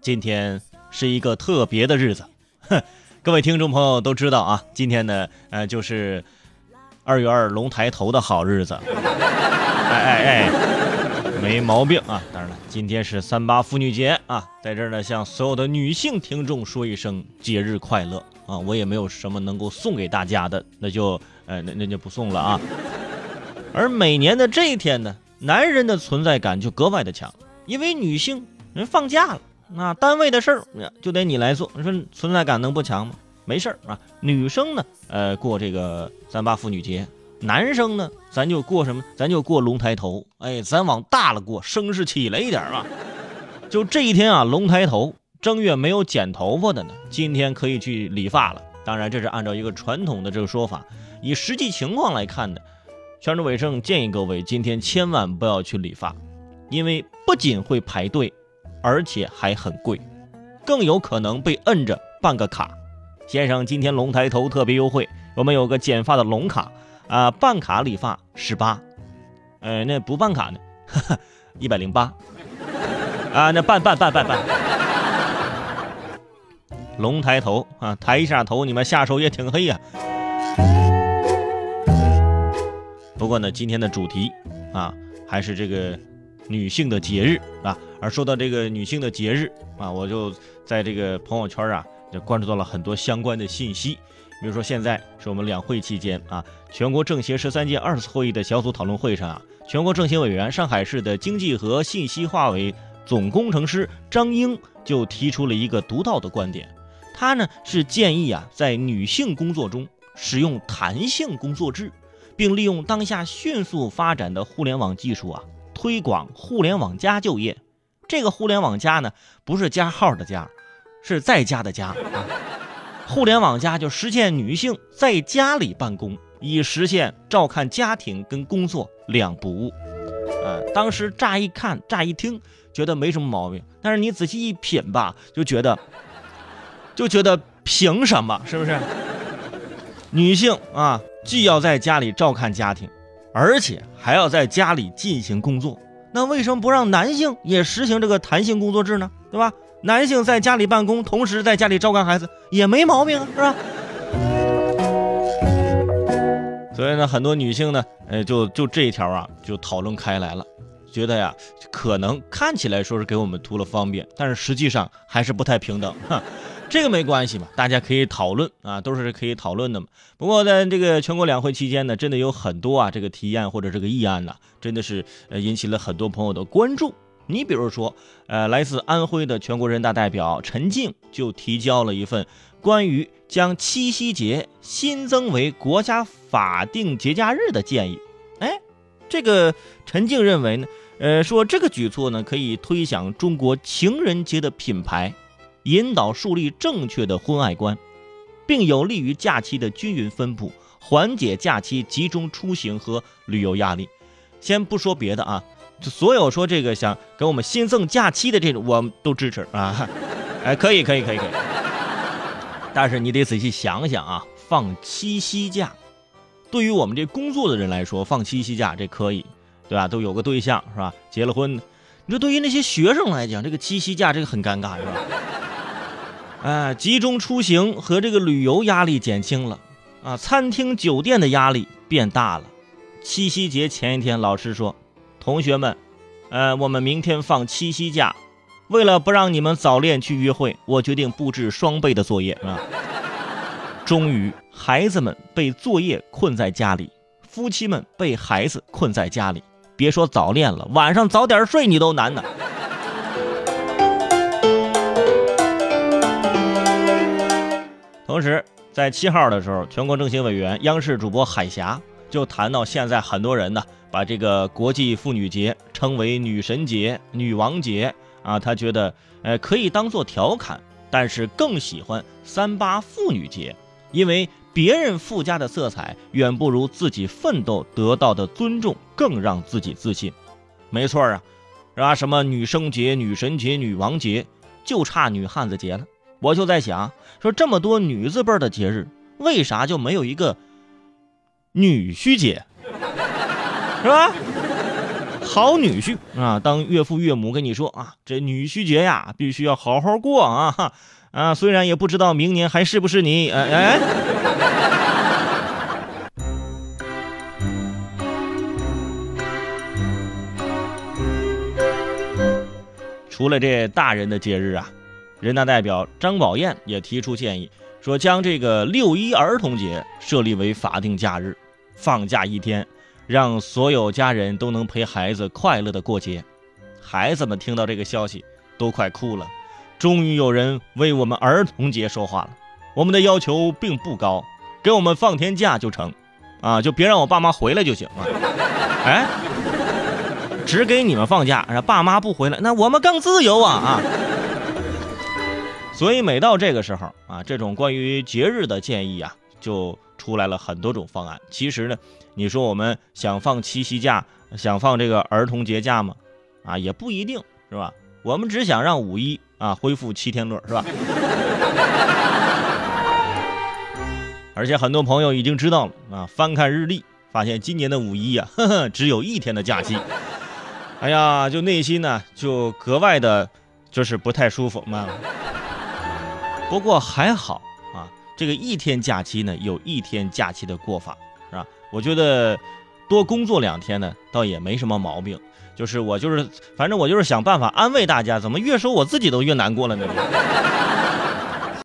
今天是一个特别的日子，哼，各位听众朋友都知道啊，今天呢，呃，就是二月二龙抬头的好日子，哎哎哎，没毛病啊。当然了，今天是三八妇女节啊，在这儿呢，向所有的女性听众说一声节日快乐啊！我也没有什么能够送给大家的，那就呃，那那就不送了啊。而每年的这一天呢，男人的存在感就格外的强，因为女性人放假了，那单位的事儿就得你来做。你说存在感能不强吗？没事儿啊，女生呢，呃，过这个三八妇女节，男生呢，咱就过什么？咱就过龙抬头。哎，咱往大了过，声势起来一点吧。就这一天啊，龙抬头，正月没有剪头发的呢，今天可以去理发了。当然，这是按照一个传统的这个说法，以实际情况来看的。全州卫生建议各位今天千万不要去理发，因为不仅会排队，而且还很贵，更有可能被摁着办个卡。先生，今天龙抬头特别优惠，我们有个剪发的龙卡。啊，办卡理发十八，呃，那不办卡呢，一百零八。啊，那办办办办办，龙抬头。啊，抬一下头，你们下手也挺黑呀。不过呢，今天的主题啊，还是这个女性的节日啊。而说到这个女性的节日啊，我就在这个朋友圈啊，就关注到了很多相关的信息。比如说，现在是我们两会期间啊，全国政协十三届二次会议的小组讨论会上啊，全国政协委员、上海市的经济和信息化委总工程师张英就提出了一个独到的观点，他呢是建议啊，在女性工作中使用弹性工作制。并利用当下迅速发展的互联网技术啊，推广“互联网加”就业。这个“互联网加”呢，不是加号的加，是在家的家啊。互联网加就实现女性在家里办公，以实现照看家庭跟工作两不误。呃，当时乍一看、乍一听，觉得没什么毛病，但是你仔细一品吧，就觉得，就觉得凭什么？是不是？女性啊。既要在家里照看家庭，而且还要在家里进行工作，那为什么不让男性也实行这个弹性工作制呢？对吧？男性在家里办公，同时在家里照看孩子也没毛病啊，是吧？所以呢，很多女性呢，呃，就就这一条啊，就讨论开来了，觉得呀，可能看起来说是给我们图了方便，但是实际上还是不太平等。这个没关系嘛，大家可以讨论啊，都是可以讨论的嘛。不过在这个全国两会期间呢，真的有很多啊，这个提案或者这个议案呢，真的是呃引起了很多朋友的关注。你比如说，呃，来自安徽的全国人大代表陈静就提交了一份关于将七夕节新增为国家法定节假日的建议。哎，这个陈静认为呢，呃，说这个举措呢可以推响中国情人节的品牌。引导树立正确的婚爱观，并有利于假期的均匀分布，缓解假期集中出行和旅游压力。先不说别的啊，所有说这个想给我们新增假期的这种，我们都支持啊。哎，可以，可以，可以，可以。但是你得仔细想想啊，放七夕假，对于我们这工作的人来说，放七夕假这可以，对吧？都有个对象是吧？结了婚，你说对于那些学生来讲，这个七夕假这个很尴尬是吧？啊，集中出行和这个旅游压力减轻了，啊，餐厅酒店的压力变大了。七夕节前一天，老师说：“同学们，呃，我们明天放七夕假，为了不让你们早恋去约会，我决定布置双倍的作业。”啊，终于，孩子们被作业困在家里，夫妻们被孩子困在家里，别说早恋了，晚上早点睡你都难呢。同时，在七号的时候，全国政协委员、央视主播海霞就谈到，现在很多人呢把这个国际妇女节称为女神节、女王节啊，他觉得呃可以当做调侃，但是更喜欢三八妇女节，因为别人附加的色彩远不如自己奋斗得到的尊重更让自己自信。没错啊，是吧？什么女生节、女神节、女王节，就差女汉子节了。我就在想，说这么多女字辈的节日，为啥就没有一个女婿节，是吧？好女婿啊，当岳父岳母跟你说啊，这女婿节呀，必须要好好过啊啊！虽然也不知道明年还是不是你，哎哎。除了这大人的节日啊，人大代表张宝燕也提出建议，说将这个六一儿童节设立为法定假日，放假一天。让所有家人都能陪孩子快乐的过节，孩子们听到这个消息都快哭了。终于有人为我们儿童节说话了。我们的要求并不高，给我们放天假就成，啊，就别让我爸妈回来就行了。哎，只给你们放假，让爸妈不回来，那我们更自由啊啊！所以每到这个时候啊，这种关于节日的建议啊，就出来了很多种方案。其实呢。你说我们想放七夕假，想放这个儿童节假吗？啊，也不一定是吧？我们只想让五一啊恢复七天乐，是吧？而且很多朋友已经知道了啊，翻看日历，发现今年的五一呀，呵呵，只有一天的假期。哎呀，就内心呢就格外的，就是不太舒服嘛。不过还好啊，这个一天假期呢，有一天假期的过法。是吧？我觉得多工作两天呢，倒也没什么毛病。就是我就是，反正我就是想办法安慰大家，怎么越说我自己都越难过了呢？